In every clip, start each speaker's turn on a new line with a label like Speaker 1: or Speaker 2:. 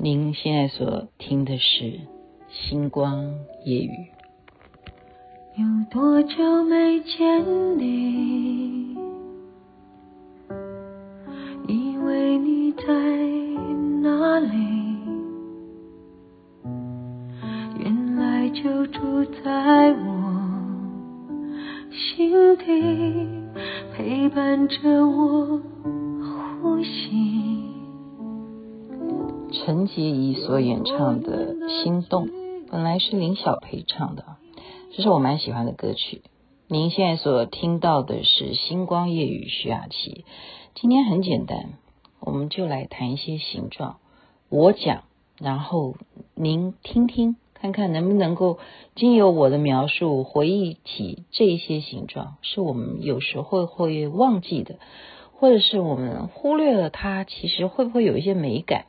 Speaker 1: 您现在所听的是《星光夜语》。
Speaker 2: 有多久没见你？以为你在哪里？原来就住在我心底，陪伴着我呼吸。
Speaker 1: 陈洁仪所演唱的《心动》，本来是林晓培唱的。这是我蛮喜欢的歌曲。您现在所听到的是《星光夜雨》徐雅琪。今天很简单，我们就来谈一些形状。我讲，然后您听听，看看能不能够经由我的描述回忆起这些形状，是我们有时候会忘记的，或者是我们忽略了它，其实会不会有一些美感？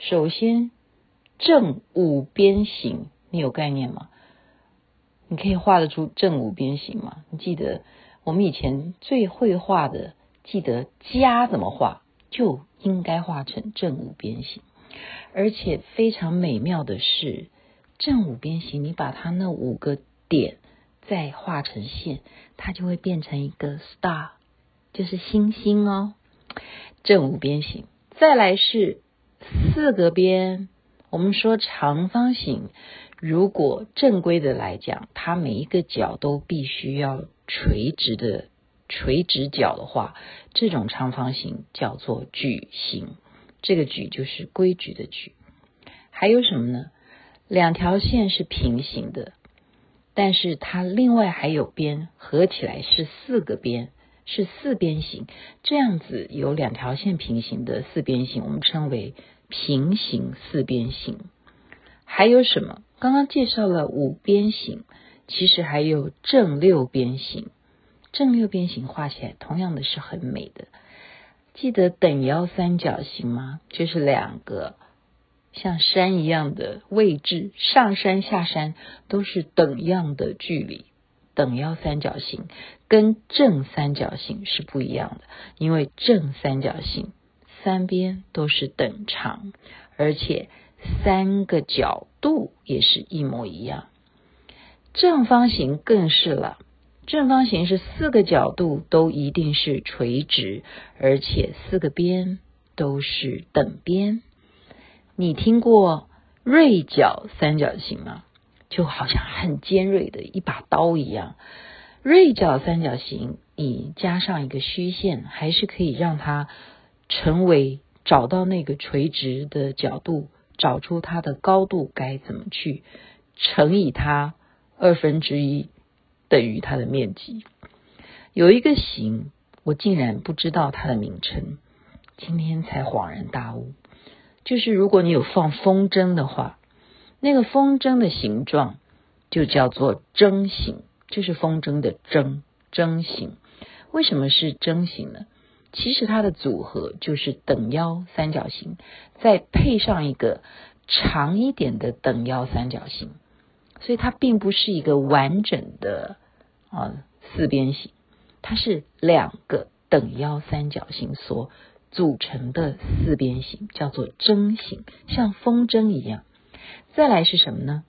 Speaker 1: 首先，正五边形，你有概念吗？你可以画得出正五边形吗？你记得我们以前最会画的，记得家怎么画，就应该画成正五边形。而且非常美妙的是，正五边形，你把它那五个点再画成线，它就会变成一个 star，就是星星哦。正五边形，再来是四个边，我们说长方形。如果正规的来讲，它每一个角都必须要垂直的垂直角的话，这种长方形叫做矩形。这个矩就是规矩的矩。还有什么呢？两条线是平行的，但是它另外还有边，合起来是四个边，是四边形。这样子有两条线平行的四边形，我们称为平行四边形。还有什么？刚刚介绍了五边形，其实还有正六边形。正六边形画起来同样的是很美的。记得等腰三角形吗？就是两个像山一样的位置，上山下山都是等样的距离。等腰三角形跟正三角形是不一样的，因为正三角形三边都是等长，而且。三个角度也是一模一样，正方形更是了。正方形是四个角度都一定是垂直，而且四个边都是等边。你听过锐角三角形吗？就好像很尖锐的一把刀一样。锐角三角形，你加上一个虚线，还是可以让它成为找到那个垂直的角度。找出它的高度该怎么去乘以它二分之一等于它的面积。有一个形，我竟然不知道它的名称，今天才恍然大悟。就是如果你有放风筝的话，那个风筝的形状就叫做筝形，就是风筝的筝，筝形。为什么是筝形呢？其实它的组合就是等腰三角形，再配上一个长一点的等腰三角形，所以它并不是一个完整的啊四边形，它是两个等腰三角形所组成的四边形，叫做筝形，像风筝一样。再来是什么呢？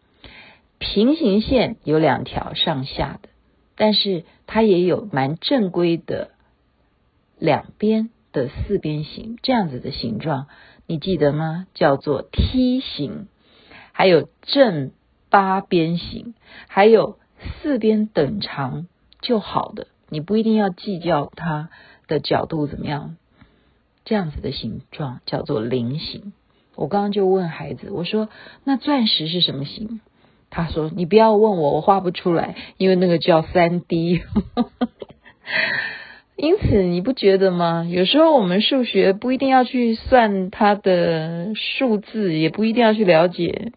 Speaker 1: 平行线有两条上下的，但是它也有蛮正规的。两边的四边形，这样子的形状，你记得吗？叫做梯形，还有正八边形，还有四边等长就好的，你不一定要计较它的角度怎么样。这样子的形状叫做菱形。我刚刚就问孩子，我说：“那钻石是什么形？”他说：“你不要问我，我画不出来，因为那个叫三 D。”因此，你不觉得吗？有时候我们数学不一定要去算它的数字，也不一定要去了解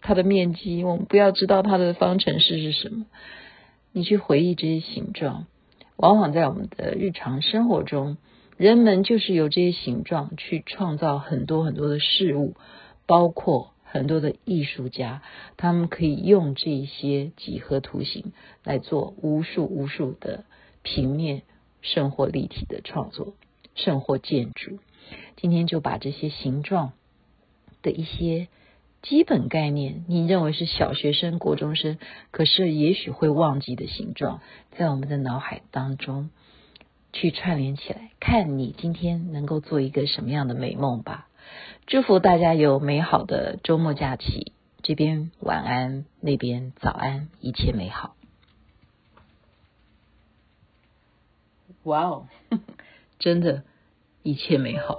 Speaker 1: 它的面积。我们不要知道它的方程式是什么。你去回忆这些形状，往往在我们的日常生活中，人们就是由这些形状去创造很多很多的事物，包括很多的艺术家，他们可以用这些几何图形来做无数无数的平面。甚或立体的创作，甚或建筑。今天就把这些形状的一些基本概念，你认为是小学生、国中生，可是也许会忘记的形状，在我们的脑海当中去串联起来，看你今天能够做一个什么样的美梦吧。祝福大家有美好的周末假期，这边晚安，那边早安，一切美好。哇哦，真的，一切美好。